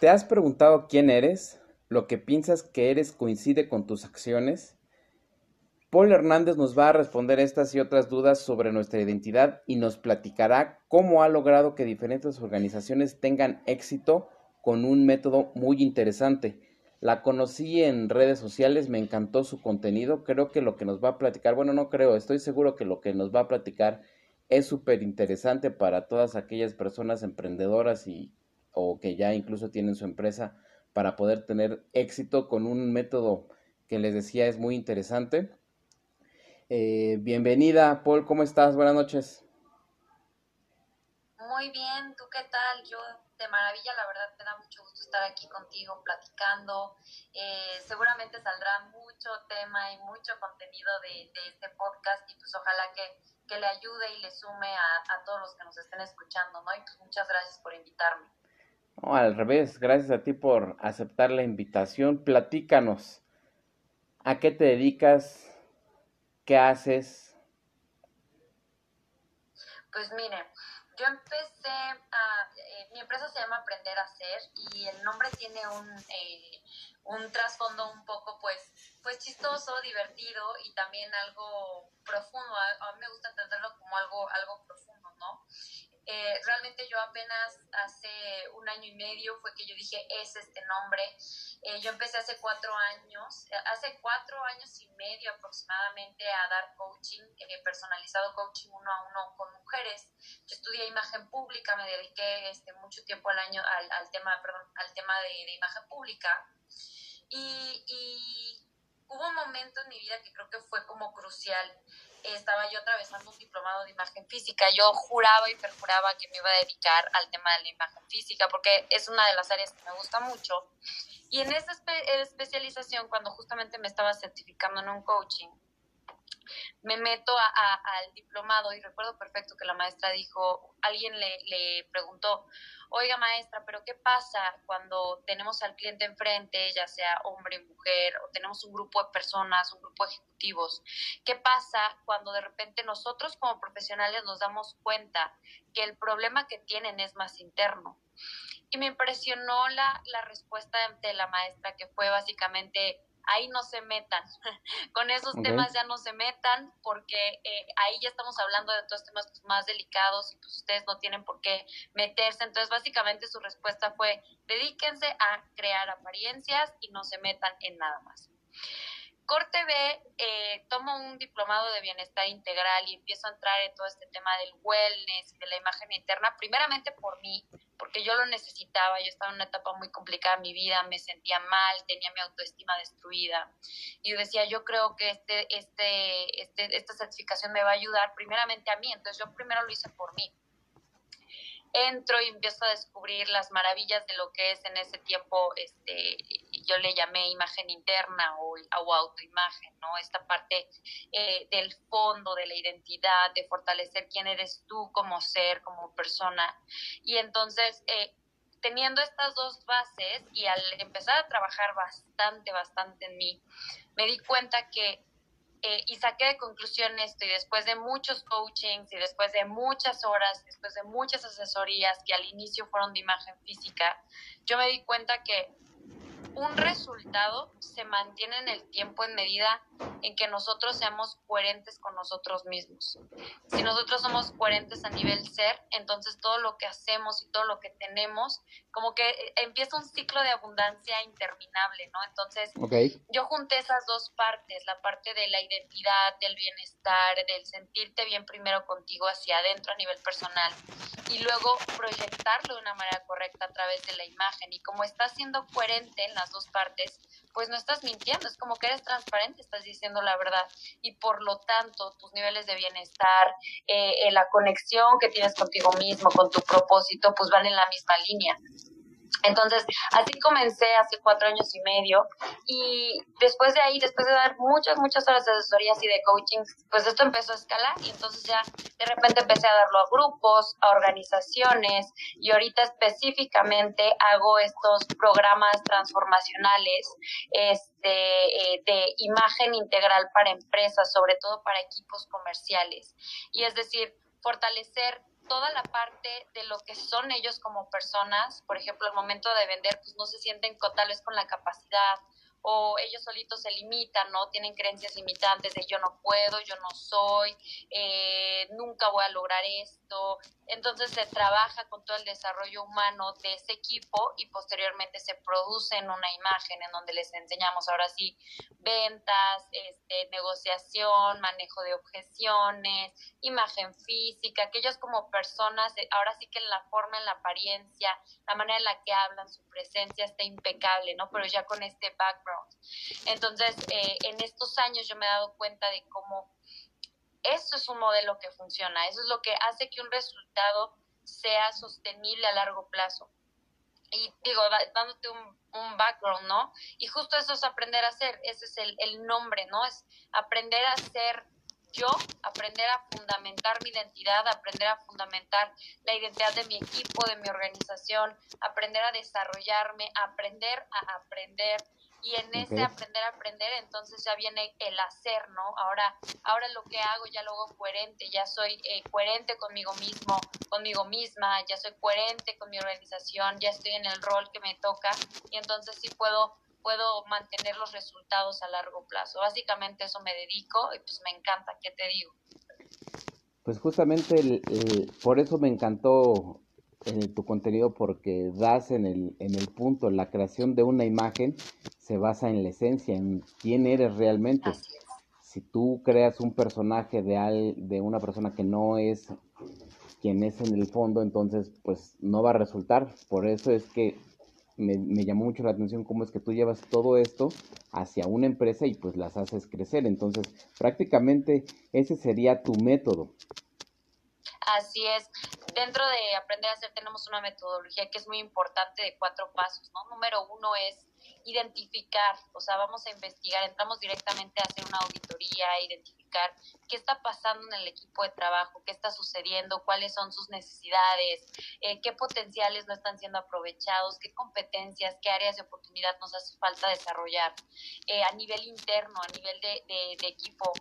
¿Te has preguntado quién eres? ¿Lo que piensas que eres coincide con tus acciones? Paul Hernández nos va a responder estas y otras dudas sobre nuestra identidad y nos platicará cómo ha logrado que diferentes organizaciones tengan éxito con un método muy interesante. La conocí en redes sociales, me encantó su contenido, creo que lo que nos va a platicar, bueno, no creo, estoy seguro que lo que nos va a platicar es súper interesante para todas aquellas personas emprendedoras y o que ya incluso tienen su empresa para poder tener éxito con un método que les decía es muy interesante. Eh, bienvenida, Paul, ¿cómo estás? Buenas noches. Muy bien, ¿tú qué tal? Yo de maravilla, la verdad me da mucho gusto estar aquí contigo platicando. Eh, seguramente saldrá mucho tema y mucho contenido de, este podcast y pues ojalá que, le ayude y le sume a, a, todos los que nos estén escuchando, ¿no? Y pues muchas gracias por invitarme. No, al revés, gracias a ti por aceptar la invitación. Platícanos, ¿a qué te dedicas? ¿Qué haces? Pues mire, yo empecé a, eh, mi empresa se llama Aprender a Hacer y el nombre tiene un, eh, un trasfondo un poco pues, pues chistoso, divertido y también algo profundo. A, a mí me gusta entenderlo como algo, algo profundo, ¿no? Eh, realmente yo apenas hace un año y medio fue que yo dije, es este nombre. Eh, yo empecé hace cuatro años, eh, hace cuatro años y medio aproximadamente a dar coaching, personalizado coaching uno a uno con mujeres. Yo estudié imagen pública, me dediqué este, mucho tiempo al año al, al tema, perdón, al tema de, imagen pública. Y, y hubo un momento en mi vida que creo que fue como crucial estaba yo atravesando un diplomado de imagen física. Yo juraba y perjuraba que me iba a dedicar al tema de la imagen física porque es una de las áreas que me gusta mucho. Y en esa especialización, cuando justamente me estaba certificando en un coaching, me meto al diplomado y recuerdo perfecto que la maestra dijo, alguien le, le preguntó, oiga maestra, pero ¿qué pasa cuando tenemos al cliente enfrente, ya sea hombre, mujer, o tenemos un grupo de personas, un grupo de ejecutivos? ¿Qué pasa cuando de repente nosotros como profesionales nos damos cuenta que el problema que tienen es más interno? Y me impresionó la, la respuesta de la maestra, que fue básicamente, ahí no se metan, con esos temas ya no se metan, porque eh, ahí ya estamos hablando de otros temas más delicados y pues ustedes no tienen por qué meterse. Entonces, básicamente su respuesta fue, dedíquense a crear apariencias y no se metan en nada más. Corte B, eh, tomo un diplomado de bienestar integral y empiezo a entrar en todo este tema del wellness, de la imagen interna, primeramente por mí, porque yo lo necesitaba, yo estaba en una etapa muy complicada en mi vida, me sentía mal, tenía mi autoestima destruida. Y yo decía, yo creo que este, este, este, esta certificación me va a ayudar primeramente a mí, entonces yo primero lo hice por mí entro y empiezo a descubrir las maravillas de lo que es en ese tiempo, este, yo le llamé imagen interna o, autoimagen, ¿no? Esta parte eh, del fondo, de la identidad, de fortalecer quién eres tú como ser, como persona. Y entonces, eh, teniendo estas dos bases y al empezar a trabajar bastante, bastante en mí, me di cuenta que eh, y saqué de conclusión esto y después de muchos coachings y después de muchas horas, después de muchas asesorías que al inicio fueron de imagen física, yo me di cuenta que un resultado se mantiene en el tiempo en medida en que nosotros seamos coherentes con nosotros mismos. Si nosotros somos coherentes a nivel ser, entonces todo lo que hacemos y todo lo que tenemos, como que eh, empieza un ciclo de abundancia interminable, ¿no? Entonces, yo junté esas dos partes, la parte de la identidad, del bienestar, del sentirte bien primero contigo hacia adentro a nivel personal y luego proyectarlo de una manera correcta a través de la imagen. Y como estás siendo coherente en las dos partes, pues no estás mintiendo, es como que eres transparente, estás diciendo la verdad y por lo tanto tus niveles de bienestar, eh, eh, la conexión que tienes contigo mismo, con tu propósito, pues van en la misma línea. Entonces, así comencé hace cuatro años y medio y después de ahí, después de dar muchas, muchas horas de asesorías y de coaching, pues esto empezó a escalar y entonces ya de repente empecé a darlo a grupos, a organizaciones y ahorita específicamente hago estos programas transformacionales este, eh, de imagen integral para empresas, sobre todo para equipos comerciales. Y es decir, fortalecer toda la parte de lo que son ellos como personas, por ejemplo, al momento de vender, pues no se sienten tal vez con la capacidad o ellos solitos se limitan, ¿no? Tienen creencias limitantes de yo no puedo, yo no soy, eh, nunca voy a lograr esto. Entonces se trabaja con todo el desarrollo humano de ese equipo y posteriormente se produce en una imagen en donde les enseñamos ahora sí ventas, este, negociación, manejo de objeciones, imagen física, que ellos como personas, eh, ahora sí que en la forma, en la apariencia, la manera en la que hablan, su presencia está impecable, ¿no? Pero ya con este background entonces, eh, en estos años yo me he dado cuenta de cómo eso es un modelo que funciona, eso es lo que hace que un resultado sea sostenible a largo plazo. Y digo, dándote un, background, ¿no? Y justo eso es aprender a hacer, ese es el, el nombre, ¿no? Es aprender a ser yo, aprender a fundamentar mi identidad, aprender a fundamentar la identidad de mi equipo, de mi organización, aprender a desarrollarme, aprender a aprender, y en ese aprender a aprender entonces ya viene el hacer, ¿no? Ahora, ahora lo que hago ya lo hago coherente, ya soy eh, coherente conmigo mismo, conmigo misma, ya soy coherente con mi organización, ya estoy en el rol que me toca y entonces sí puedo puedo mantener los resultados a largo plazo. Básicamente eso me dedico y pues me encanta, ¿qué te digo? Pues justamente por eso me encantó en tu contenido porque das en el, en el punto, la creación de una imagen se basa en la esencia, en quién eres realmente. Si tú creas un personaje de, al, de una persona que no es quien es en el fondo, entonces pues no va a resultar. Por eso es que me, me, llamó mucho la atención cómo es que tú llevas todo esto hacia una empresa y pues las haces crecer. Entonces prácticamente ese sería tu método. Así es. Dentro de Aprender a Hacer tenemos una metodología que es muy importante de cuatro pasos, ¿no? Número uno es identificar, o sea, vamos a investigar, entramos directamente a hacer una auditoría, identificar qué está pasando en el equipo de trabajo, qué está sucediendo, cuáles son sus necesidades, eh, qué potenciales no están siendo aprovechados, qué competencias, qué áreas de oportunidad nos hace falta desarrollar eh, a nivel interno, a nivel de, de equipo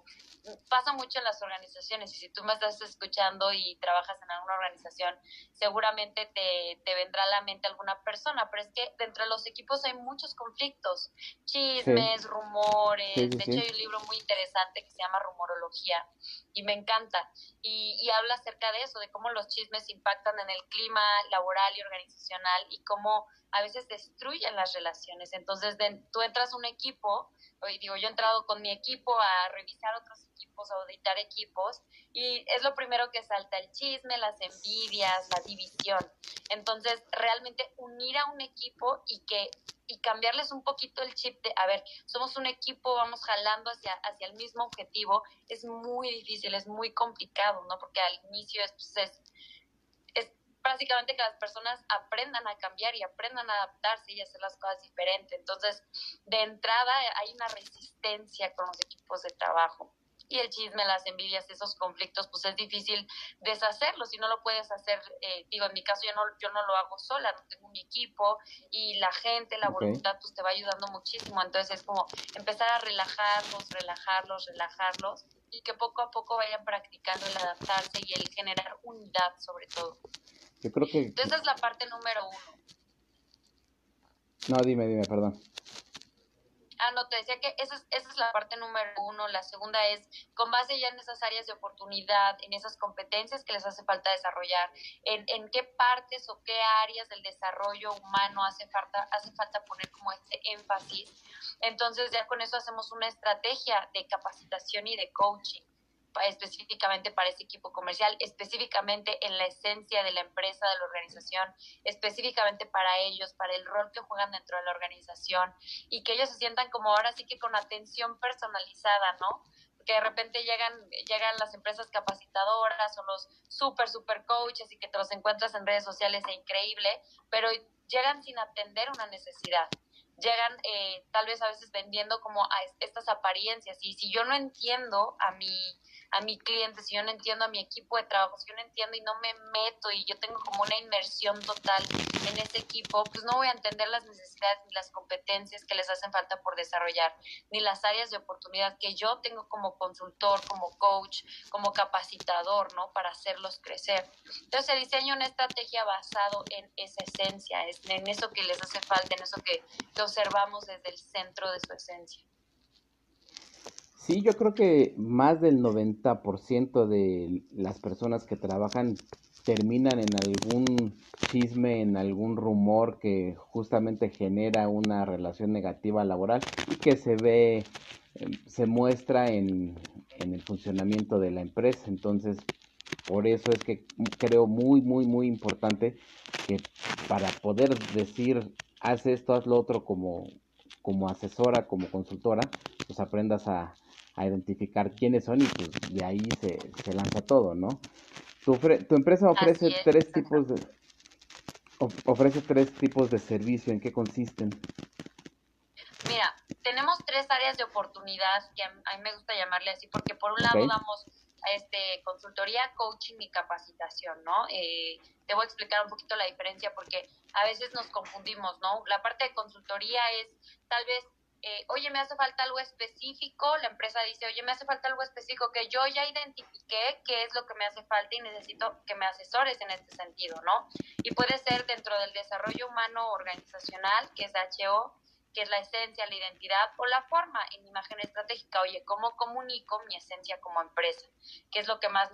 pasa mucho en las organizaciones y si tú me estás escuchando y trabajas en alguna organización, seguramente te, te vendrá a la mente alguna persona, pero es que dentro de los equipos hay muchos conflictos, chismes, rumores, de hecho hay un libro muy interesante que se llama Rumorología y me encanta y, y habla acerca de eso, de cómo los chismes impactan en el clima laboral y organizacional y cómo a veces destruyen las relaciones. Entonces, tú entras a un equipo, digo, yo he entrado con mi equipo a revisar otros equipos, a auditar equipos, y es lo primero que salta el chisme, las envidias, la división. Entonces, realmente unir a un equipo y que y cambiarles un poquito el chip de, a ver, somos un equipo, vamos jalando hacia, hacia el mismo objetivo, es muy difícil, es muy complicado, ¿no? Porque al inicio es, pues, es básicamente que las personas aprendan a cambiar y aprendan a adaptarse y hacer las cosas diferentes. Entonces, de entrada hay una resistencia con los equipos de trabajo. Y el chisme, las envidias, esos conflictos, pues es difícil deshacerlo. Si no lo puedes hacer, eh, digo, en mi caso yo no, yo no lo hago sola, no tengo un equipo y la gente, la voluntad, pues te va ayudando muchísimo. Entonces es como empezar a relajarlos, relajarlos, relajarlos y que poco a poco vayan practicando el adaptarse y el generar unidad sobre todo. Yo creo que... Esa es la parte número uno. No, dime, dime, perdón. Ah, no, te decía que esa es, esa es la parte número uno. La segunda es, con base ya en esas áreas de oportunidad, en esas competencias que les hace falta desarrollar, en, en qué partes o qué áreas del desarrollo humano hace falta, hace falta poner como este énfasis. Entonces ya con eso hacemos una estrategia de capacitación y de coaching específicamente para ese equipo comercial, específicamente en la esencia de la empresa, de la organización, específicamente para ellos, para el rol que juegan dentro de la organización y que ellos se sientan como ahora sí que con atención personalizada, ¿no? que de repente llegan, llegan las empresas capacitadoras o los super, super coaches y que te los encuentras en redes sociales e increíble, pero llegan sin atender una necesidad. Llegan eh, tal vez a veces vendiendo como a estas apariencias y si yo no entiendo a mi a mi cliente, si yo no entiendo a mi equipo de trabajo, si yo no entiendo y no me meto y yo tengo como una inmersión total en ese equipo, pues no voy a entender las necesidades ni las competencias que les hacen falta por desarrollar, ni las áreas de oportunidad que yo tengo como consultor, como coach, como capacitador, ¿no? Para hacerlos crecer. Entonces, se diseña una estrategia basado en esa esencia, en eso que les hace falta, en eso que observamos desde el centro de su esencia. Sí, yo creo que más del 90% de las personas que trabajan terminan en algún chisme, en algún rumor que justamente genera una relación negativa laboral y que se ve, se muestra en, en el funcionamiento de la empresa. Entonces, por eso es que creo muy, muy, muy importante que para poder decir, haz esto, haz lo otro como, como asesora, como consultora, pues aprendas a, a identificar quiénes son y pues de ahí se, se lanza todo, ¿no? Tu, tu empresa ofrece tres tipos de ofrece tres tipos de servicio, ¿en qué consisten? Mira, tenemos tres áreas de oportunidad que a mí me gusta llamarle así porque por un lado damos este, consultoría, coaching y capacitación, ¿no? Eh, te voy a explicar un poquito la diferencia porque a veces nos confundimos, ¿no? La parte de consultoría es tal vez eh, oye, me hace falta algo específico, la empresa dice, oye, me hace falta algo específico que yo ya identifiqué qué es lo que me hace falta y necesito que me asesores en este sentido, ¿no? Y puede ser dentro del desarrollo humano organizacional, que es HO, que es la esencia, la identidad o la forma en imagen estratégica. Oye, ¿cómo comunico mi esencia como empresa? Que es lo que más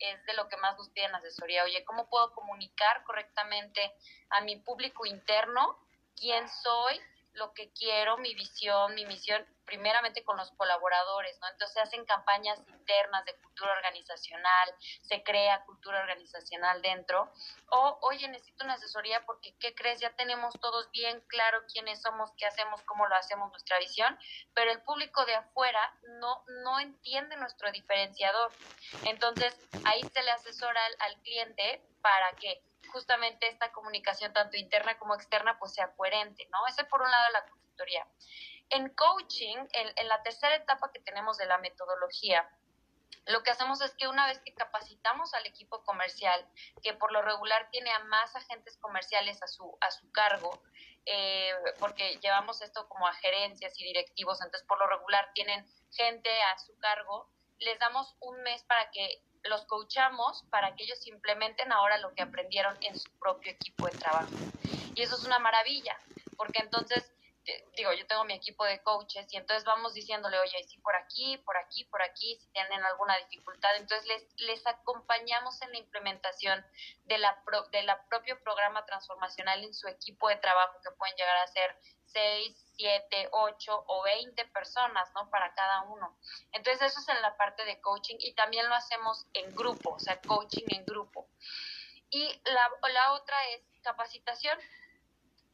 es de lo que más nos piden asesoría. Oye, ¿cómo puedo comunicar correctamente a mi público interno quién soy, lo que quiero, mi visión, mi misión, primeramente con los colaboradores, ¿no? Entonces se hacen campañas internas de cultura organizacional, se crea cultura organizacional dentro, o, oye, necesito una asesoría porque, ¿qué crees? Ya tenemos todos bien claro quiénes somos, qué hacemos, cómo lo hacemos, nuestra visión, pero el público de afuera no, no entiende nuestro diferenciador. Entonces, ahí se le asesora al cliente para que justamente esta comunicación tanto interna como externa pues sea coherente, ¿no? Ese por un lado la consultoría. En coaching, en, la tercera etapa que tenemos de la metodología, lo que hacemos es que una vez que capacitamos al equipo comercial, que por lo regular tiene a más agentes comerciales a su, a su cargo, eh, porque llevamos esto como a gerencias y directivos, entonces por lo regular tienen gente a su cargo, les damos un mes para que los coachamos para que ellos implementen ahora lo que aprendieron en su propio equipo de trabajo. Y eso es una maravilla, porque entonces, digo, yo tengo mi equipo de coaches y entonces vamos diciéndole, oye, sí, por aquí, por aquí, por aquí, si tienen alguna dificultad, entonces les, les acompañamos en la implementación de la, de la propio programa transformacional en su equipo de trabajo, que pueden llegar a ser seis, siete, ocho o veinte personas, ¿no? Para cada uno. Entonces eso es en la parte de coaching y también lo hacemos en grupo, o sea, coaching en grupo. Y la, la otra es capacitación.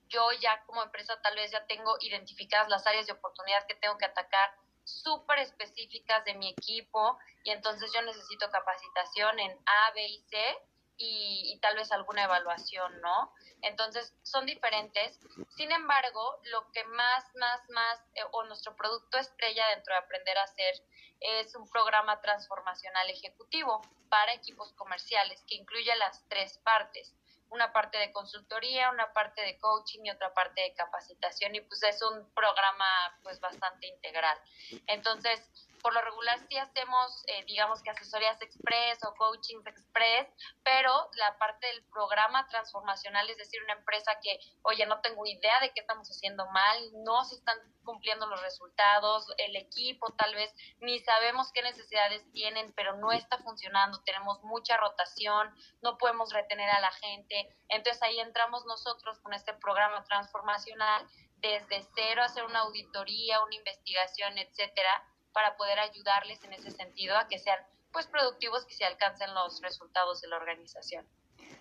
Yo ya como empresa tal vez ya tengo identificadas las áreas de oportunidad que tengo que atacar súper específicas de mi equipo y entonces yo necesito capacitación en A, B y C y, tal vez alguna evaluación, ¿no? Entonces, son diferentes. Sin embargo, lo que más, más, más, eh, o nuestro producto estrella dentro de Aprender a Hacer es un programa transformacional ejecutivo para equipos comerciales que incluye las tres partes. Una parte de consultoría, una parte de coaching y otra parte de capacitación y pues es un programa pues bastante integral. Entonces, por lo regular sí hacemos, eh, digamos que asesorías express o coachings express, pero la parte del programa transformacional, es decir, una empresa que, oye, no tengo idea de qué estamos haciendo mal, no se están cumpliendo los resultados, el equipo tal vez ni sabemos qué necesidades tienen, pero no está funcionando, tenemos mucha rotación, no podemos retener a la gente. Entonces ahí entramos nosotros con este programa transformacional desde cero, hacer una auditoría, una investigación, etcétera, para poder ayudarles en ese sentido a que sean pues productivos y se alcancen los resultados de la organización.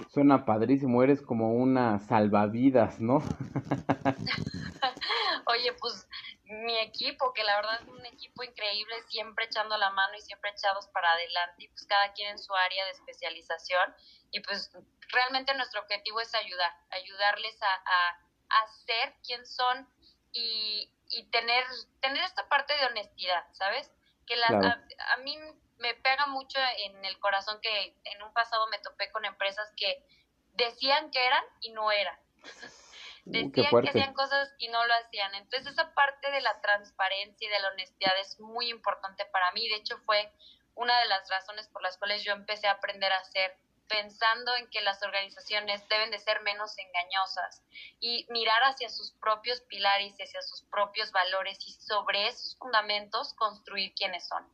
Suena padrísimo, eres como una salvavidas, ¿no? Oye, pues mi equipo, que la verdad es un equipo increíble, siempre echando la mano y siempre echados para adelante, y pues cada quien en su área de especialización, y pues realmente nuestro objetivo es ayudar, ayudarles a, a, a ser quien son y, y tener, tener esta parte de honestidad, ¿sabes? que a, a mí me pega mucho en el corazón que en un pasado me topé con empresas que decían que eran y no eran. Decían que hacían cosas y no lo hacían. Entonces esa parte de la transparencia y de la honestidad es muy importante para mí. De hecho fue una de las razones por las cuales yo empecé a aprender a hacer pensando en que las organizaciones deben de ser menos engañosas y mirar hacia sus propios pilares y hacia sus propios valores y sobre esos fundamentos construir quiénes son.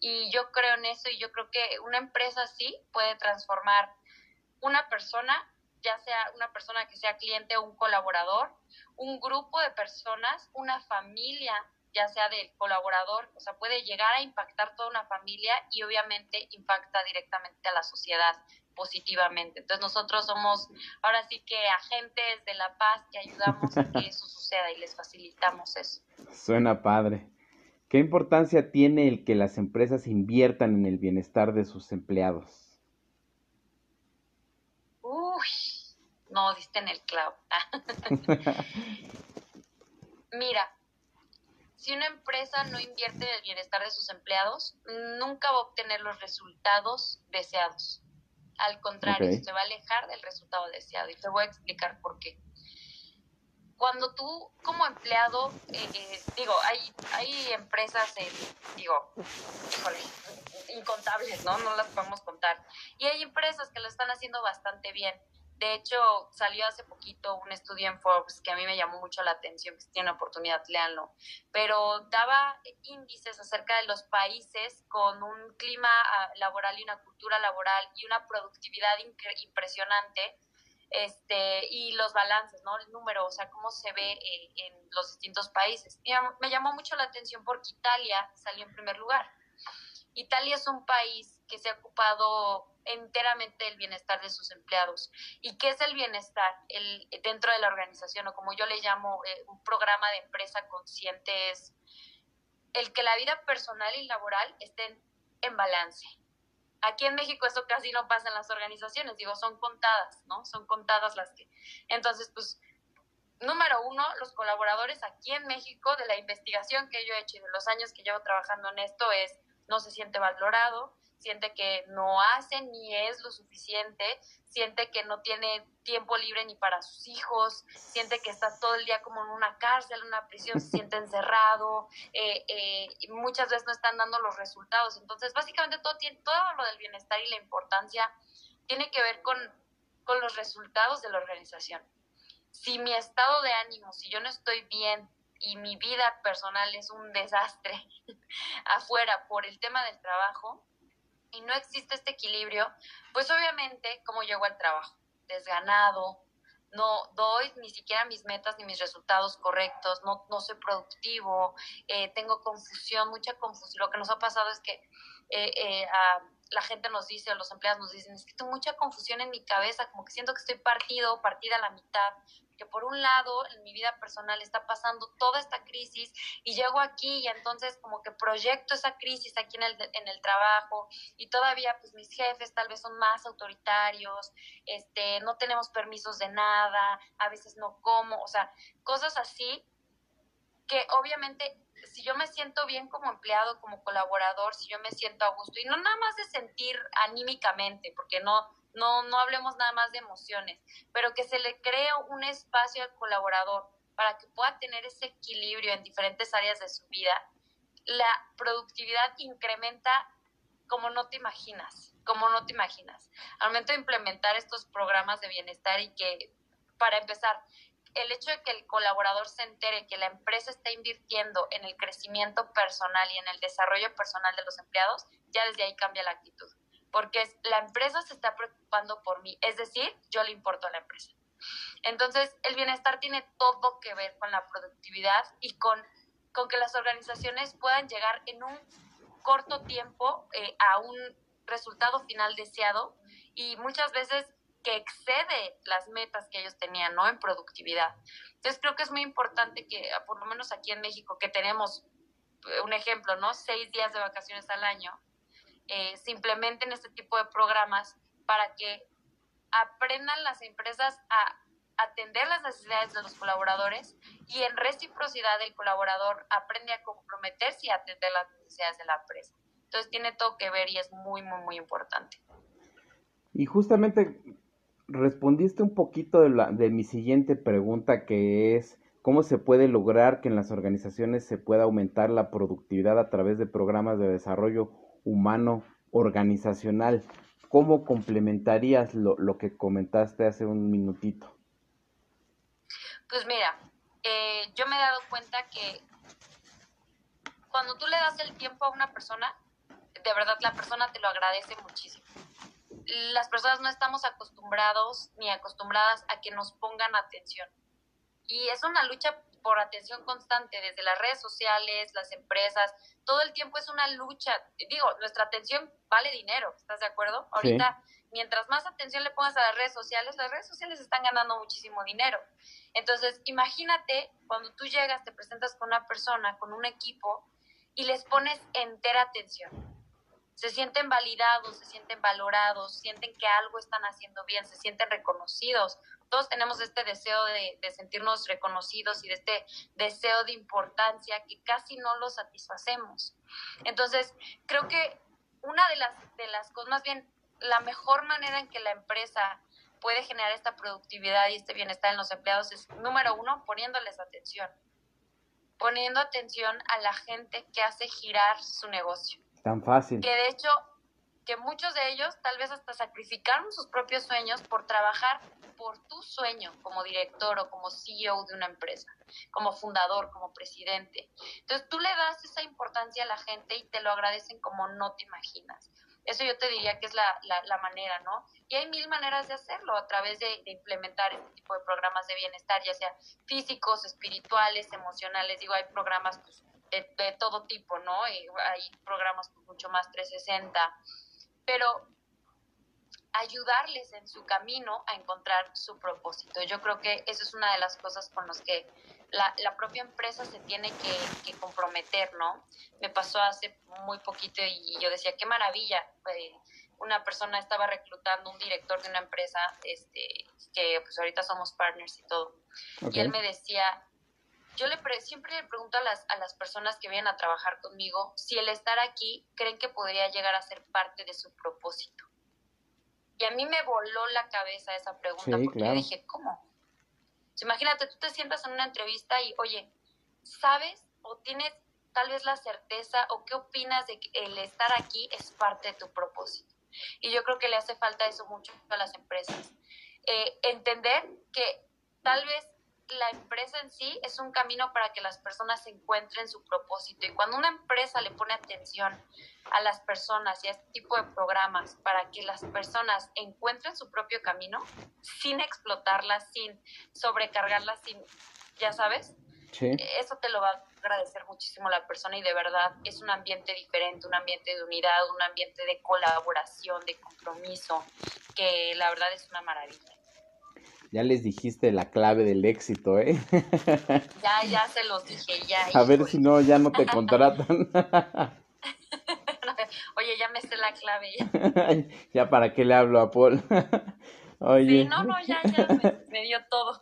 Y yo creo en eso y yo creo que una empresa así puede transformar una persona, ya sea una persona que sea cliente o un colaborador, un grupo de personas, una familia, ya sea del colaborador, o sea, puede llegar a impactar toda una familia y obviamente impacta directamente a la sociedad positivamente. Entonces nosotros somos ahora sí que agentes de la paz que ayudamos a que eso suceda y les facilitamos eso. Suena padre. ¿Qué importancia tiene el que las empresas inviertan en el bienestar de sus empleados? Uy, no diste en el clavo. Mira, si una empresa no invierte en el bienestar de sus empleados, nunca va a obtener los resultados deseados. Al contrario, se va a alejar del resultado deseado. Y te voy a explicar por qué. Cuando tú, como empleado, eh, digo, hay, hay empresas, digo, híjole, incontables, ¿no? No las podemos contar. Y hay empresas que lo están haciendo bastante bien. De hecho, salió hace poquito un estudio en Forbes que a mí me llamó mucho la atención, que si tienen oportunidad, léanlo, pero daba índices acerca de los países con un clima ah, laboral y una cultura laboral y una productividad impresionante, este, y los balances, ¿no? El número, o sea, cómo se ve eh, en los distintos países. Y me llamó mucho la atención porque Italia salió en primer lugar. Italia es un país que se ha ocupado enteramente del bienestar de sus empleados. ¿Y qué es el bienestar el, dentro de la organización? O como yo le llamo, eh, un programa de empresa consciente es el que la vida personal y laboral estén en balance. Aquí en México eso casi no pasa en las organizaciones, digo, son contadas, ¿no? Son contadas las que... Entonces, pues, número uno, los colaboradores aquí en México de la investigación que yo he hecho y de los años que llevo trabajando en esto es, no se siente valorado, siente que no hace ni es lo suficiente, siente que no tiene tiempo libre ni para sus hijos, siente que está todo el día como en una cárcel, en una prisión, se siente encerrado, eh, eh, muchas veces no están dando los resultados. Entonces, básicamente todo, todo lo del bienestar y la importancia tiene que ver con, con los resultados de la organización. Si mi estado de ánimo, si yo no estoy bien y mi vida personal es un desastre afuera por el tema del trabajo, y no existe este equilibrio, pues obviamente, como llego al trabajo? Desganado, no doy ni siquiera mis metas ni mis resultados correctos, no, no soy productivo, eh, tengo confusión, mucha confusión. Lo que nos ha pasado es que eh, eh, la gente nos dice, o los empleados nos dicen, es que tengo mucha confusión en mi cabeza, como que siento que estoy partido, partida a la mitad, que por un lado en mi vida personal está pasando toda esta crisis y llego aquí y entonces como que proyecto esa crisis aquí en el, en el trabajo y todavía pues mis jefes tal vez son más autoritarios, este, no tenemos permisos de nada, a veces no como, o sea, cosas así que obviamente si yo me siento bien como empleado, como colaborador, si yo me siento a gusto, y no nada más de sentir anímicamente, porque no, no, no hablemos nada más de emociones, pero que se le cree un espacio al colaborador para que pueda tener ese equilibrio en diferentes áreas de su vida, la productividad incrementa como no te imaginas, como no te imaginas. Al momento de implementar estos programas de bienestar y que, para empezar, el hecho de que el colaborador se entere que la empresa está invirtiendo en el crecimiento personal y en el desarrollo personal de los empleados, ya desde ahí cambia la actitud porque la empresa se está preocupando por mí, es decir, yo le importo a la empresa. Entonces, el bienestar tiene todo que ver con la productividad y con, con que las organizaciones puedan llegar en un corto tiempo eh, a un resultado final deseado y muchas veces que excede las metas que ellos tenían, ¿no? En productividad. Entonces, creo que es muy importante que, por lo menos aquí en México, que tenemos eh, un ejemplo, ¿no? Seis días de vacaciones al año, eh, se implementen este tipo de programas para que aprendan las empresas a atender las necesidades de los colaboradores y en reciprocidad el colaborador aprende a comprometerse y a atender las necesidades de la empresa. Entonces tiene todo que ver y es muy, muy, muy importante. Y justamente respondiste un poquito de, la, de mi siguiente pregunta que es, ¿cómo se puede lograr que en las organizaciones se pueda aumentar la productividad a través de programas de desarrollo humano organizacional? ¿Cómo complementarías lo, que comentaste hace un minutito? Pues mira, eh, yo me he dado cuenta que cuando tú le das el tiempo a una persona, de verdad la persona te lo agradece muchísimo. Las personas no estamos acostumbrados ni acostumbradas a que nos pongan atención. Y es una lucha por atención constante desde las redes sociales, las empresas, todo el tiempo es una lucha. Digo, nuestra atención vale dinero, ¿estás de acuerdo? Ahorita, mientras más atención le pongas a las redes sociales, las redes sociales están ganando muchísimo dinero. Entonces, imagínate cuando tú llegas, te presentas con una persona, con un equipo y les pones entera atención. Se sienten validados, se sienten valorados, sienten que algo están haciendo bien, se sienten reconocidos. Todos tenemos este deseo de, sentirnos reconocidos y de este deseo de importancia que casi no lo satisfacemos. Entonces, creo que una de las, de las cosas, más bien, la mejor manera en que la empresa puede generar esta productividad y este bienestar en los empleados es, número uno, poniéndoles atención. Poniendo atención a la gente que hace girar su negocio. Tan fácil. Que de hecho, que muchos de ellos tal vez hasta sacrificaron sus propios sueños por trabajar por tu sueño como director o como CEO de una empresa, como fundador, como presidente. Entonces tú le das esa importancia a la gente y te lo agradecen como no te imaginas. Eso yo te diría que es la, la, manera, ¿no? Y hay mil maneras de hacerlo a través de, implementar este tipo de programas de bienestar, ya sea físicos, espirituales, emocionales. Digo, hay programas pues, de, todo tipo, ¿no? Y hay programas mucho más 360. Pero ayudarles en su camino a encontrar su propósito. Yo creo que eso es una de las cosas con las que la, la propia empresa se tiene que, comprometer, ¿no? Me pasó hace muy poquito y yo decía, qué maravilla. una persona estaba reclutando un director de una empresa, este, que pues ahorita somos partners y todo. Y él me decía, yo le siempre le pregunto a las, a las personas que vienen a trabajar conmigo si el estar aquí creen que podría llegar a ser parte de su propósito. Y a mí me voló la cabeza esa pregunta porque yo dije, ¿cómo? imagínate, tú te sientas en una entrevista y, oye, ¿sabes o tienes tal vez la certeza o qué opinas de que el estar aquí es parte de tu propósito? Y yo creo que le hace falta eso mucho a las empresas. Eh, entender que tal vez la empresa en sí es un camino para que las personas encuentren su propósito. Y cuando una empresa le pone atención a las personas y a este tipo de programas para que las personas encuentren su propio camino, sin explotarlas, sin sobrecargarlas, sin, ya sabes, eso te lo va a agradecer muchísimo la persona y de verdad es un ambiente diferente, un ambiente de unidad, un ambiente de colaboración, de compromiso, que la verdad es una maravilla. Ya les dijiste la clave del éxito, ¿eh? Ya, ya se los dije, ya. A ver si no, ya no te contratan. Oye, ya me sé la clave. Ya, ya para qué le hablo a Paul. Oye. Sí, no, no, ya, ya me, dio todo.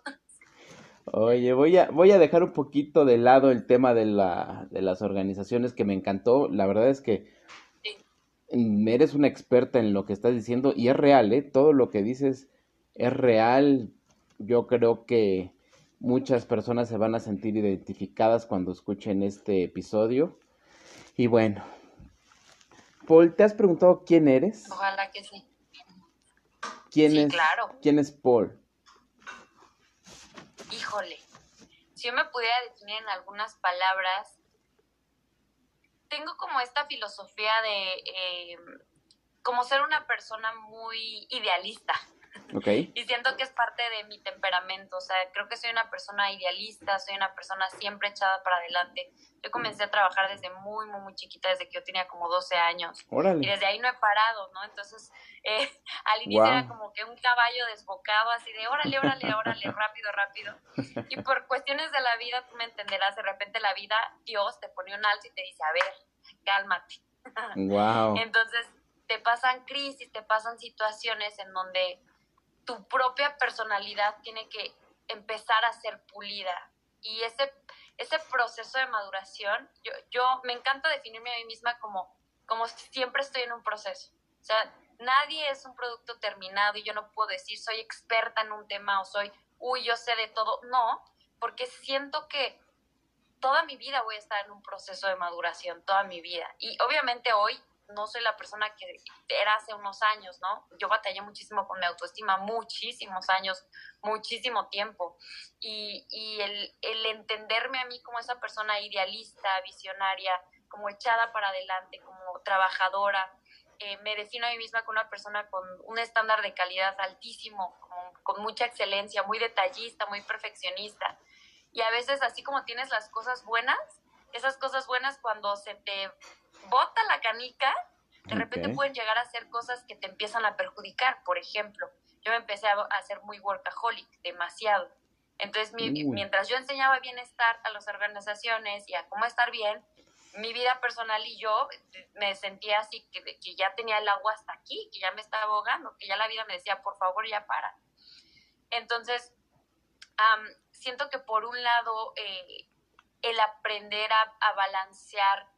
Oye, voy a, voy a dejar un poquito de lado el tema de, la, de las organizaciones que me encantó. La verdad es que eres una experta en lo que estás diciendo y es real, ¿eh? Todo lo que dices es real. Yo creo que muchas personas se van a sentir identificadas cuando escuchen este episodio. Y bueno, Paul, ¿te has preguntado quién eres? Ojalá que sí. ¿Quién sí, es, claro. ¿Quién es Paul? Híjole, si yo me pudiera definir en algunas palabras, tengo como esta filosofía de eh, como ser una persona muy idealista. Y siento que es parte de mi temperamento, o sea, creo que soy una persona idealista, soy una persona siempre echada para adelante. Yo comencé a trabajar desde muy, muy, muy chiquita, desde que yo tenía como 12 años. Y desde ahí no he parado, ¿no? Entonces, eh, al inicio era como que un caballo desbocado, así de órale, órale, órale, rápido, rápido. Y por cuestiones de la vida, tú me entenderás, de repente la vida, Dios te pone un alto y te dice, a ver, cálmate. Wow. Entonces, te pasan crisis, te pasan situaciones en donde tu propia personalidad tiene que empezar a ser pulida. Y ese, ese proceso de maduración, yo, yo me encanta definirme a mí misma como, como siempre estoy en un proceso. O sea, nadie es un producto terminado y yo no puedo decir soy experta en un tema o soy, uy, yo sé de todo. No, porque siento que toda mi vida voy a estar en un proceso de maduración, toda mi vida. Y obviamente hoy no soy la persona que era hace unos años, ¿no? Yo batallé muchísimo con mi autoestima, muchísimos años, muchísimo tiempo. Y, el, entenderme a mí como esa persona idealista, visionaria, como echada para adelante, como trabajadora, eh, me defino a mí misma como una persona con un estándar de calidad altísimo, con mucha excelencia, muy detallista, muy perfeccionista. Y a veces, así como tienes las cosas buenas, esas cosas buenas cuando se te bota la canica, de repente pueden llegar a ser cosas que te empiezan a perjudicar. Por ejemplo, yo me empecé a, hacer muy workaholic, demasiado. Entonces, mientras yo enseñaba bienestar a las organizaciones y a cómo estar bien, mi vida personal y yo me sentía así, que, que ya tenía el agua hasta aquí, que ya me estaba ahogando, que ya la vida me decía, por favor, ya para. Entonces, siento que por un lado, eh, el aprender a, balancear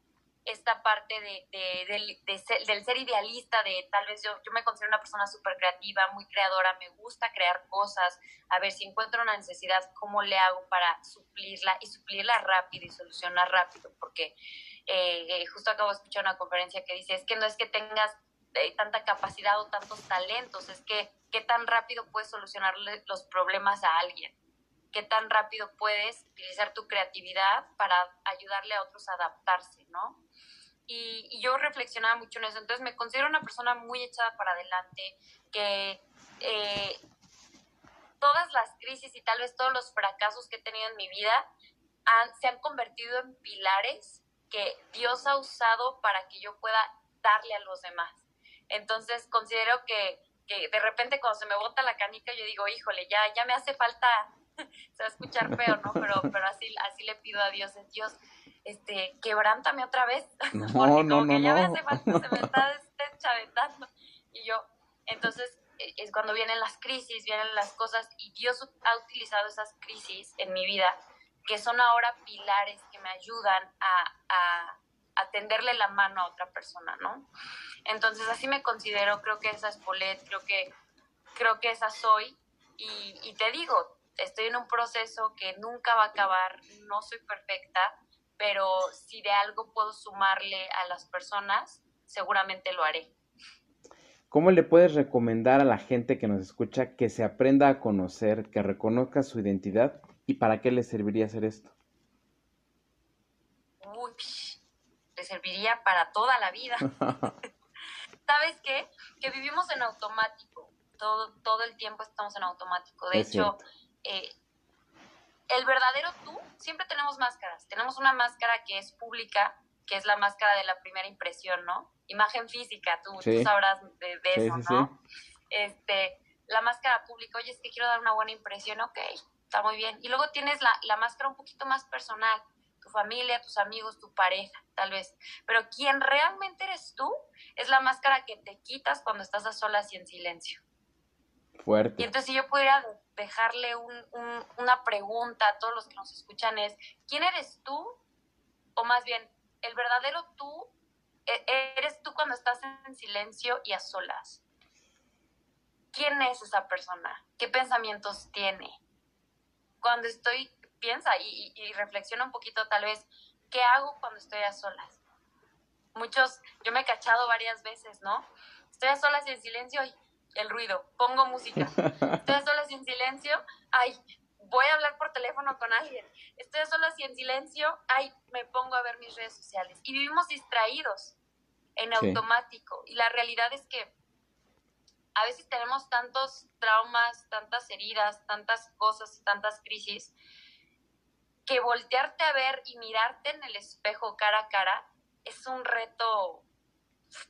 esta parte de, del, ser, idealista, de tal vez yo, yo me considero una persona súper creativa, muy creadora, me gusta crear cosas, a ver si encuentro una necesidad, ¿cómo le hago para suplirla y suplirla rápido y solucionar rápido? Porque eh, justo acabo de escuchar una conferencia que dice, es que no es que tengas eh, tanta capacidad o tantos talentos, es que qué tan rápido puedes solucionarle los problemas a alguien, qué tan rápido puedes utilizar tu creatividad para ayudarle a otros a adaptarse, ¿no? Y, yo reflexionaba mucho en eso, entonces me considero una persona muy echada para adelante, que todas las crisis y tal vez todos los fracasos que he tenido en mi vida se han convertido en pilares que Dios ha usado para que yo pueda darle a los demás. Entonces considero que, que de repente cuando se me bota la canica yo digo, híjole, ya, ya me hace falta, se va a escuchar feo, ¿no? Pero, pero así, así le pido a Dios, Dios, este, quebrántame otra vez, no, porque no, como que ya me hace falta, se me está deschavetando. Y yo, entonces e, es cuando vienen las crisis, vienen las cosas, y Dios ha utilizado esas crisis en mi vida que son ahora pilares que me ayudan a, a, tenderle la mano a otra persona, ¿no? Entonces así me considero, creo que esa es Polet, creo que, creo que esa soy y, y te digo, estoy en un proceso que nunca va a acabar, no soy perfecta, pero si de algo puedo sumarle a las personas, seguramente lo haré. ¿Cómo le puedes recomendar a la gente que nos escucha que se aprenda a conocer, que reconozca su identidad ¿Y para qué le serviría hacer esto? Uy, le serviría para toda la vida. ¿Sabes qué? Que vivimos en automático. Todo, todo el tiempo estamos en automático. De hecho, eh, el verdadero tú, siempre tenemos máscaras. Tenemos una máscara que es pública, que es la máscara de la primera impresión, ¿no? Imagen física, tú, sabrás de, eso, ¿no? Este, la máscara pública, oye, es que quiero dar una buena impresión, ok, está muy bien. Y luego tienes la, la máscara un poquito más personal, tu familia, tus amigos, tu pareja, tal vez. Pero quien realmente eres tú es la máscara que te quitas cuando estás a solas y en silencio. Fuerte. Y entonces si yo pudiera dejarle una pregunta a todos los que nos escuchan es, ¿quién eres tú? O más bien, el verdadero tú, e, eres tú cuando estás en silencio y a solas. ¿Quién es esa persona? ¿Qué pensamientos tiene? cuando estoy, piensa y, reflexiona un poquito tal vez, ¿qué hago cuando estoy a solas? Muchos, yo me he cachado varias veces, ¿no? Estoy a solas y en silencio, y el ruido, pongo música. Estoy a solas y en silencio, ay, voy a hablar por teléfono con alguien. Estoy a solas y en silencio, ay, me pongo a ver mis redes sociales. Y vivimos distraídos, en automático. Y la realidad es que a veces tenemos tantos traumas, tantas heridas, tantas cosas, tantas crisis, que voltearte a ver y mirarte en el espejo cara a cara es un reto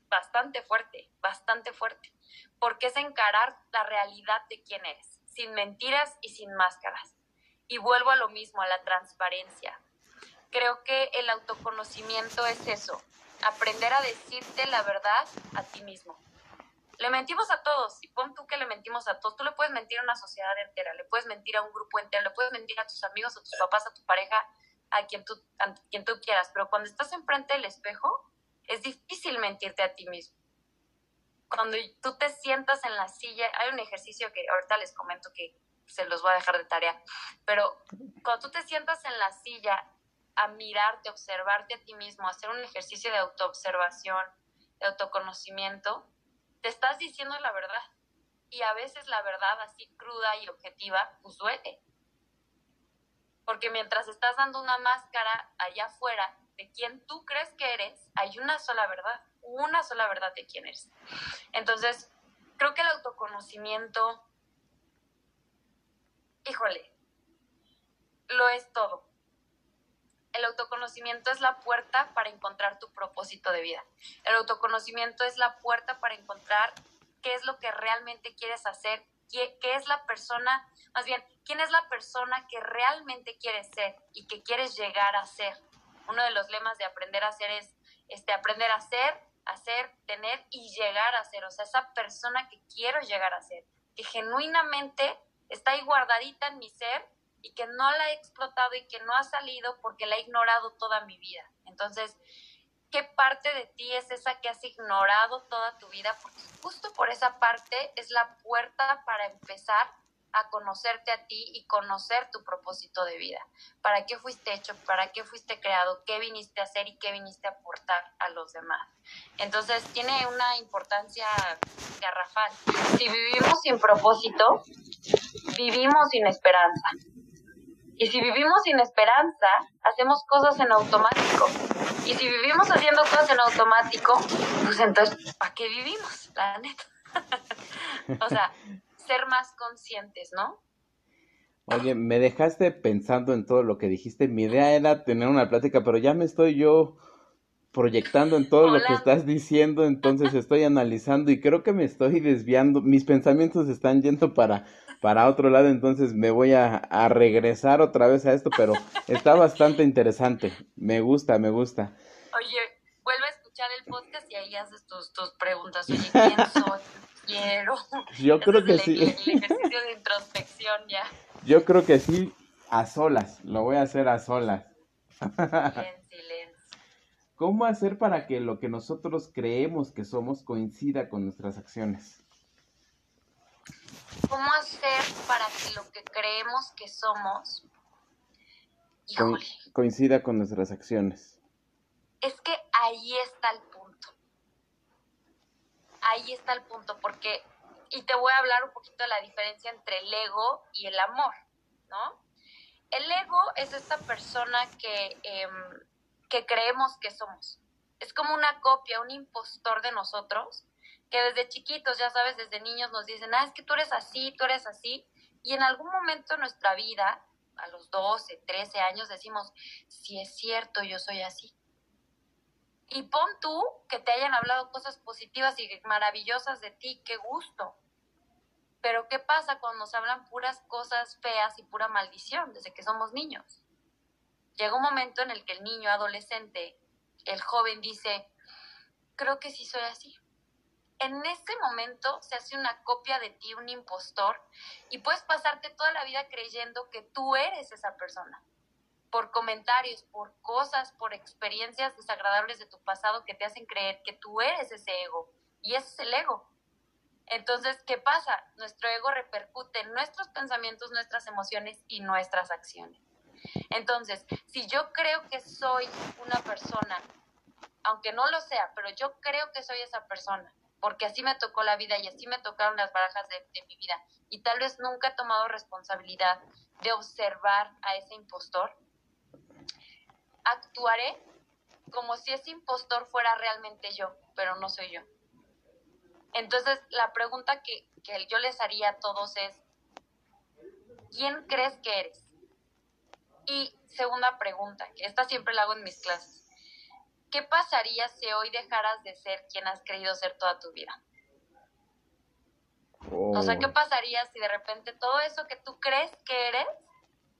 bastante fuerte, bastante fuerte, porque es encarar la realidad de quién eres, sin mentiras y sin máscaras. Y vuelvo a lo mismo, a la transparencia. Creo que el autoconocimiento es eso, aprender a decirte la verdad a ti mismo Le mentimos a todos, y pon tú que le mentimos a todos. Tú le puedes mentir a una sociedad entera, le puedes mentir a un grupo entero, le puedes mentir a tus amigos, a tus papás, a tu pareja, a quien tú, quieras. Pero cuando estás enfrente del espejo, es difícil mentirte a ti mismo. Cuando tú te sientas en la silla, hay un ejercicio que ahorita les comento que se los voy a dejar de tarea, pero cuando tú te sientas en la silla a mirarte, observarte a ti mismo, hacer un ejercicio de autoobservación, de autoconocimiento, te estás diciendo la verdad. Y a veces la verdad así cruda y objetiva, pues duele. Porque mientras estás dando una máscara allá afuera de quien tú crees que eres, hay una sola verdad, una sola verdad de quién eres. Entonces, creo que el autoconocimiento, híjole, lo es todo el autoconocimiento es la puerta para encontrar tu propósito de vida. El autoconocimiento es la puerta para encontrar qué es lo que realmente quieres hacer, qué, es la persona, más bien, quién es la persona que realmente quieres ser y que quieres llegar a ser. Uno de los lemas de aprender a ser es este, aprender a ser, hacer, tener y llegar a ser. O sea, esa persona que quiero llegar a ser, que genuinamente está ahí guardadita en mi ser y que no la he explotado y que no ha salido porque la he ignorado toda mi vida. Entonces, ¿qué parte de ti es esa que has ignorado toda tu vida? Porque justo por esa parte es la puerta para empezar a conocerte a ti y conocer tu propósito de vida. ¿Para qué fuiste hecho? ¿Para qué fuiste creado? ¿Qué viniste a hacer y qué viniste a aportar a los demás? Entonces tiene una importancia garrafal. Si vivimos sin propósito, vivimos sin esperanza. Y si vivimos sin esperanza, hacemos cosas en automático. Y si vivimos haciendo cosas en automático, pues entonces, ¿para qué vivimos? La neta. o sea, ser más conscientes, ¿no? Oye, me dejaste pensando en todo lo que dijiste. Mi idea era tener una plática, pero ya me estoy yo proyectando en todo lo que estás diciendo, entonces estoy analizando y creo que me estoy desviando. Mis pensamientos están yendo para para otro lado, entonces me voy a, regresar otra vez a esto, pero está bastante interesante. Me gusta, me gusta. Oye, vuelve a escuchar el podcast y ahí haces tus, tus preguntas. Oye, ¿quién soy? Quiero. Yo creo que sí. El, ejercicio de introspección ya. Yo creo que sí, a solas. Lo voy a hacer a solas. En silencio. ¿Cómo hacer para que lo que nosotros creemos que somos coincida con nuestras acciones? ¿Cómo hacer para que lo que creemos que somos coincida con nuestras acciones? Es que ahí está el punto. Ahí está el punto, porque, y te voy a hablar un poquito de la diferencia entre el ego y el amor, ¿no? El ego es esta persona que, em, que creemos que somos. Es como una copia, un impostor de nosotros que desde chiquitos, ya sabes, desde niños nos dicen, ah, es que tú eres así, tú eres así, y en algún momento de nuestra vida, a los 12, 13 años, decimos, si es cierto, yo soy así. Y pon tú que te hayan hablado cosas positivas y maravillosas de ti, qué gusto. Pero ¿qué pasa cuando nos hablan puras cosas feas y pura maldición desde que somos niños? Llega un momento en el que el niño adolescente, el joven dice, creo que sí soy así en ese momento se hace una copia de ti, un impostor, y puedes pasarte toda la vida creyendo que tú eres esa persona, por comentarios, por cosas, por experiencias desagradables de tu pasado que te hacen creer que tú eres ese ego, y ese es el ego. Entonces, ¿qué pasa? Nuestro ego repercute en nuestros pensamientos, nuestras emociones y nuestras acciones. Entonces, si yo creo que soy una persona, aunque no lo sea, pero yo creo que soy esa persona, porque así me tocó la vida y así me tocaron las barajas de, mi vida. Y tal vez nunca he tomado responsabilidad de observar a ese impostor. Actuaré como si ese impostor fuera realmente yo, pero no soy yo. Entonces, la pregunta que, que yo les haría a todos es, ¿quién crees que eres? Y segunda pregunta, que esta siempre la hago en mis clases. ¿qué pasaría si hoy dejaras de ser quien has creído ser toda tu vida? O sea, ¿qué oh. pasaría si de repente todo eso que tú crees que eres,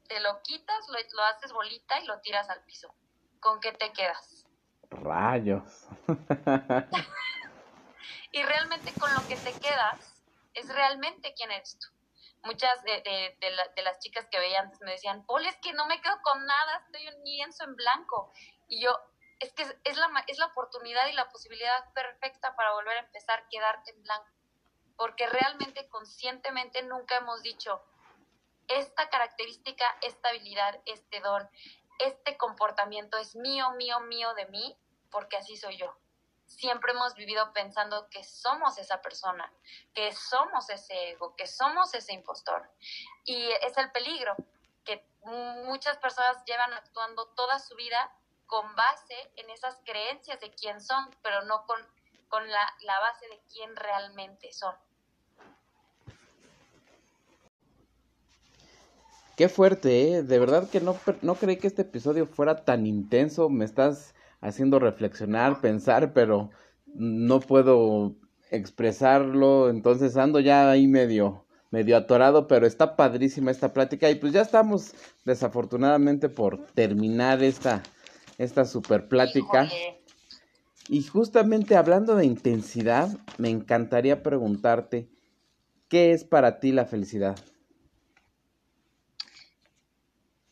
te lo quitas, lo, lo haces bolita y lo tiras al piso? ¿Con qué te quedas? Rayos. y realmente con lo que te quedas es realmente quién eres tú. Muchas de, de, las chicas que veía antes me decían, Paul, es que no me quedo con nada, estoy un lienzo en blanco. Y yo, es que es la, es la oportunidad y la posibilidad perfecta para volver a empezar, quedarte en blanco. Porque realmente, conscientemente, nunca hemos dicho, esta característica, esta habilidad, este don, este comportamiento es mío, mío, mío de mí, porque así soy yo. Siempre hemos vivido pensando que somos esa persona, que somos ese ego, que somos ese impostor. Y es el peligro, que muchas personas llevan actuando toda su vida con base en esas creencias de quién son, pero no con, con la, la base de quién realmente son. Qué fuerte, ¿eh? De verdad que no, no creí que este episodio fuera tan intenso. Me estás haciendo reflexionar, pensar, pero no puedo expresarlo. Entonces ando ya ahí medio, medio atorado, pero está padrísima esta plática. Y pues ya estamos desafortunadamente por terminar esta, esta super plática. Y justamente hablando de intensidad, me encantaría preguntarte, ¿qué es para ti la felicidad?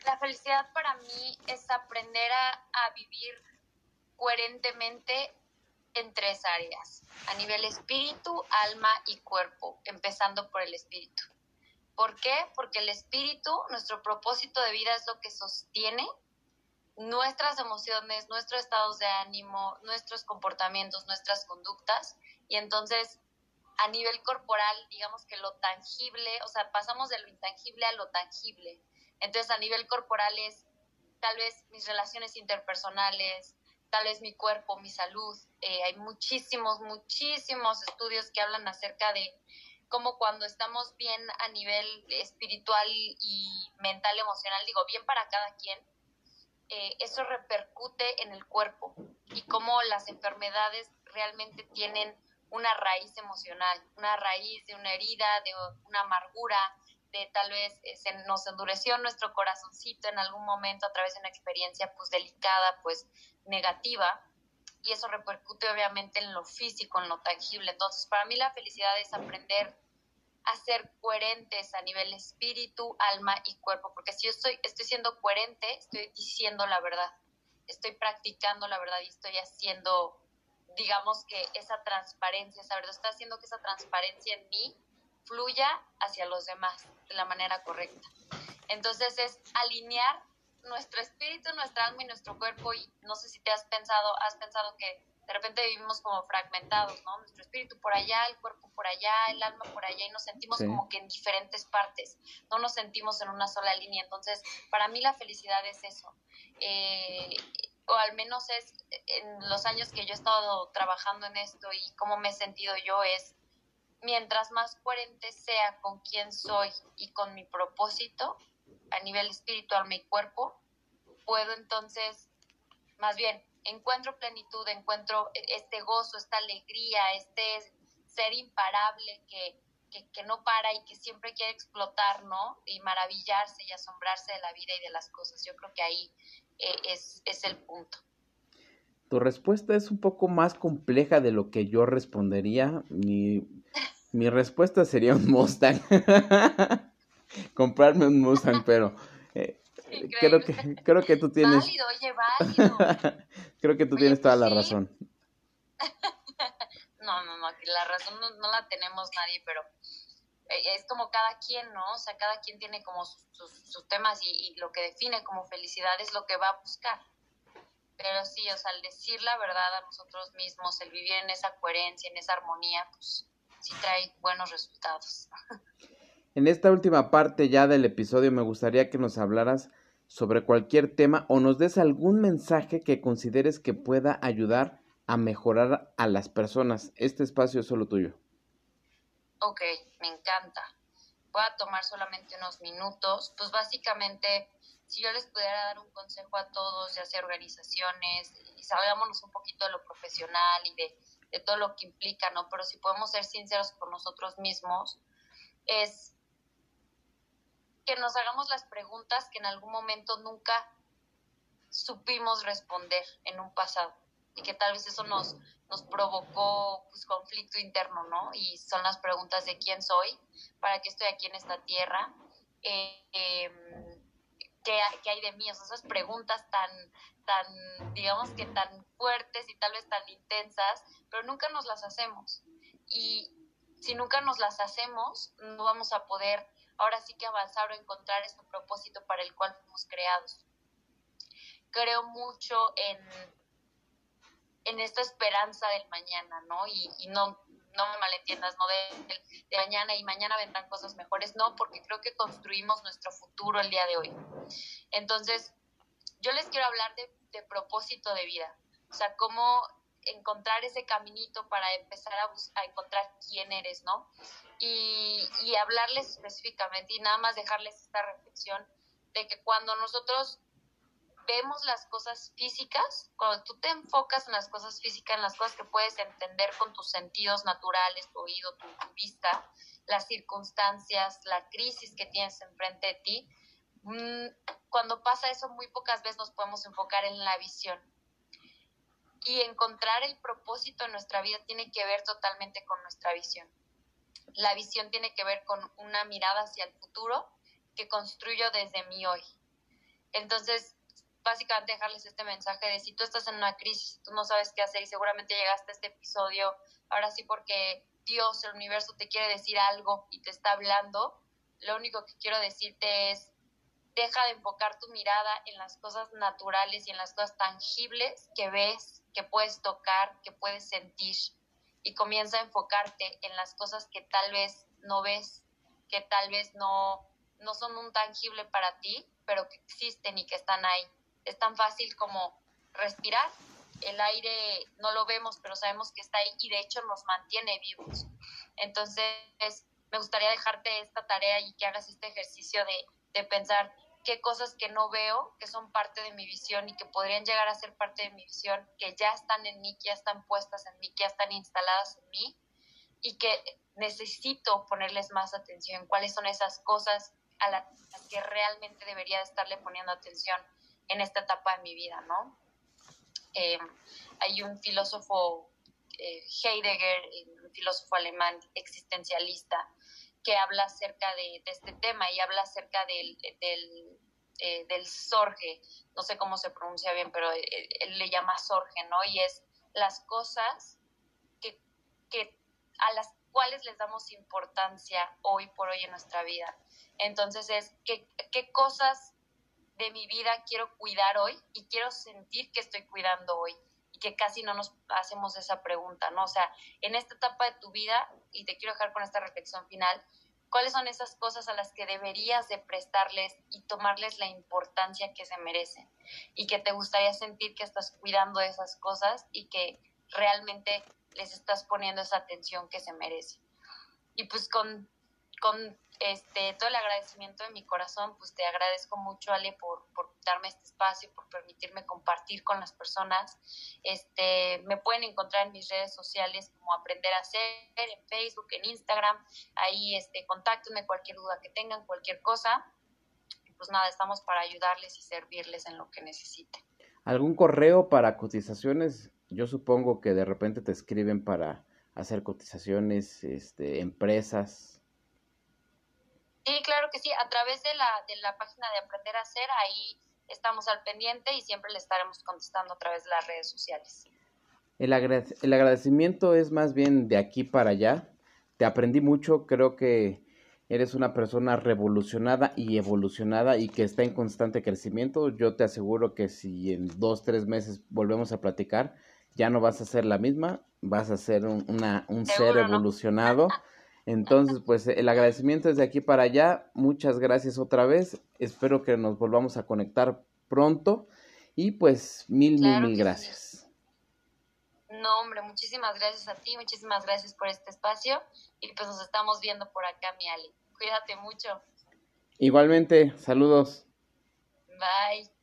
La felicidad para mí es aprender a, vivir coherentemente en tres áreas, a nivel espíritu, alma y cuerpo, empezando por el espíritu. ¿Por qué? Porque el espíritu, nuestro propósito de vida es lo que sostiene nuestras emociones, nuestros estados de ánimo, nuestros comportamientos, nuestras conductas. Y entonces, a nivel corporal, digamos que lo tangible, o sea, pasamos de lo intangible a lo tangible. Entonces, a nivel corporal es tal vez mis relaciones interpersonales, tal vez mi cuerpo, mi salud. Eh, hay muchísimos, muchísimos estudios que hablan acerca de cómo cuando estamos bien a nivel espiritual y mental, emocional, digo, bien para cada quien, eh, eso repercute en el cuerpo y cómo las enfermedades realmente tienen una raíz emocional, una raíz de una herida, de una amargura, tal vez eh, se nos endureció nuestro corazoncito en algún momento a través de una experiencia pues delicada, pues negativa, y eso repercute obviamente en lo físico, en lo tangible. Entonces, para mí la felicidad es aprender a ser coherentes a nivel espíritu, alma y cuerpo, porque si yo estoy, estoy siendo coherente, estoy diciendo la verdad, estoy practicando la verdad y estoy haciendo, digamos que esa transparencia, esa verdad, está haciendo que esa transparencia en mí fluya hacia los demás de la manera correcta. Entonces es alinear nuestro espíritu, nuestra alma y nuestro cuerpo y no sé si te has pensado, has pensado que de repente vivimos como fragmentados, ¿no? Nuestro espíritu por allá, el cuerpo por allá, el alma por allá y nos sentimos como que en diferentes partes, no nos sentimos en una sola línea. Entonces, para mí la felicidad es eso. Eh, o al menos es en los años que yo he estado trabajando en esto y cómo me he sentido yo es mientras más coherente sea con quién soy y con mi propósito a nivel espiritual, mi cuerpo, puedo entonces, más bien, encuentro plenitud, encuentro este gozo, esta alegría, este ser imparable que, que, no para y que siempre quiere explotar, ¿no? Y maravillarse y asombrarse de la vida y de las cosas. Yo creo que ahí eh, es, es el punto. Tu respuesta es un poco más compleja de lo que yo respondería. Mi, mi respuesta sería un Mustang. Comprarme un Mustang, pero eh, creo que creo que tú tienes válido, oye, válido. creo que tú tienes toda la razón. no, no, no, la razón no, la tenemos nadie, pero eh, es como cada quien, ¿no? O sea, cada quien tiene como sus, temas y, y, lo que define como felicidad es lo que va a buscar. Pero sí, o sea, al decir la verdad a nosotros mismos, el vivir en esa coherencia, en esa armonía, pues sí trae buenos resultados. En esta última parte ya del episodio me gustaría que nos hablaras sobre cualquier tema o nos des algún mensaje que consideres que pueda ayudar a mejorar a las personas. Este espacio es solo tuyo. Ok, me encanta. Voy a tomar solamente unos minutos. Pues básicamente si yo les pudiera dar un consejo a todos, ya sea organizaciones, y salgámonos un poquito de lo profesional y de, todo lo que implica, ¿no? Pero si podemos ser sinceros con nosotros mismos, es que nos hagamos las preguntas que en algún momento nunca supimos responder en un pasado. y que tal vez eso nos, nos provocó pues, conflicto interno, ¿no? Y son las preguntas de quién soy, para qué estoy aquí en esta tierra, eh, em, ¿qué, hay de mí, esas preguntas tan, tan, digamos que tan fuertes y tal vez tan intensas, pero nunca nos las hacemos. Y si nunca nos las hacemos, no vamos a poder ahora sí que avanzar o encontrar este propósito para el cual fuimos creados. Creo mucho en, en esta esperanza del mañana, ¿no? Y, y no, no me malentiendas, no de, de, mañana y mañana vendrán cosas mejores, no, porque creo que construimos nuestro futuro el día de hoy. Entonces, yo les quiero hablar de, de propósito de vida, o sea, cómo encontrar ese caminito para empezar a, a encontrar quién eres, ¿no? Y, hablarles específicamente y nada más dejarles esta reflexión de que cuando nosotros vemos las cosas físicas, cuando tú te enfocas en las cosas físicas, en las cosas que puedes entender con tus sentidos naturales, tu oído, tu, vista, las circunstancias, la crisis que tienes enfrente de ti, cuando pasa eso muy pocas veces nos podemos enfocar en la visión. Y encontrar el propósito en nuestra vida tiene que ver totalmente con nuestra visión. La visión tiene que ver con una mirada hacia el futuro que construyo desde mi hoy. Entonces, básicamente dejarles este mensaje de si tú estás en una crisis, tú no sabes qué hacer y seguramente llegaste a este episodio, ahora sí porque Dios, el universo te quiere decir algo y te está hablando, lo único que quiero decirte es, deja de enfocar tu mirada en las cosas naturales y en las cosas tangibles que ves, que puedes tocar, que puedes sentir y comienza a enfocarte en las cosas que tal vez no ves, que tal vez no, no son un tangible para ti, pero que existen y que están ahí es tan fácil como respirar. El aire no lo vemos, pero sabemos que está ahí y de hecho nos mantiene vivos. Entonces, me gustaría dejarte esta tarea y que hagas este ejercicio de, de pensar qué cosas que no veo, que son parte de mi visión y que podrían llegar a ser parte de mi visión, que ya están en mí, que ya están puestas en mí, que ya están instaladas en mí y que necesito ponerles más atención, cuáles son esas cosas a las que realmente debería estarle poniendo atención en esta etapa de mi vida, ¿no? Eh, hay un filósofo, eh, Heidegger, un filósofo alemán existencialista, que habla acerca de, este tema y habla acerca del, eh, del, sorge, no sé cómo se pronuncia bien, pero él, le llama sorge, ¿no? Y es las cosas que, que, a las cuales les damos importancia hoy por hoy en nuestra vida. Entonces es qué, qué cosas de mi vida quiero cuidar hoy y quiero sentir que estoy cuidando hoy que casi no nos hacemos esa pregunta, ¿no? O sea, en esta etapa de tu vida, y te quiero dejar con esta reflexión final, ¿cuáles son esas cosas a las que deberías de prestarles y tomarles la importancia que se merecen? Y que te gustaría sentir que estás cuidando de esas cosas y que realmente les estás poniendo esa atención que se merece. Y pues con, con este, todo el agradecimiento de mi corazón, pues te agradezco mucho, Ale, por, por, darme este espacio, por permitirme compartir con las personas. Este, me pueden encontrar en mis redes sociales como Aprender a Hacer, en Facebook, en Instagram. Ahí, este, contáctenme cualquier duda que tengan, cualquier cosa. Pues nada, estamos para ayudarles y servirles en lo que necesiten. ¿Algún correo para cotizaciones? Yo supongo que de repente te escriben para hacer cotizaciones, este, empresas, Sí, claro que sí, a través de la, de la página de Aprender a Hacer, ahí estamos al pendiente y siempre le estaremos contestando a través de las redes sociales. El, el agradecimiento es más bien de aquí para allá. Te aprendí mucho, creo que eres una persona revolucionada y evolucionada y que está en constante crecimiento. Yo te aseguro que si en dos, tres meses volvemos a platicar, ya no vas a ser la misma, vas a ser un, una, un ser evolucionado. Entonces, pues el agradecimiento es de aquí para allá. Muchas gracias otra vez. Espero que nos volvamos a conectar pronto. Y pues mil, mil, mil gracias. No, hombre, muchísimas gracias a ti, muchísimas gracias por este espacio. Y pues nos estamos viendo por acá, mi Ali. Cuídate mucho. Igualmente, saludos. Bye.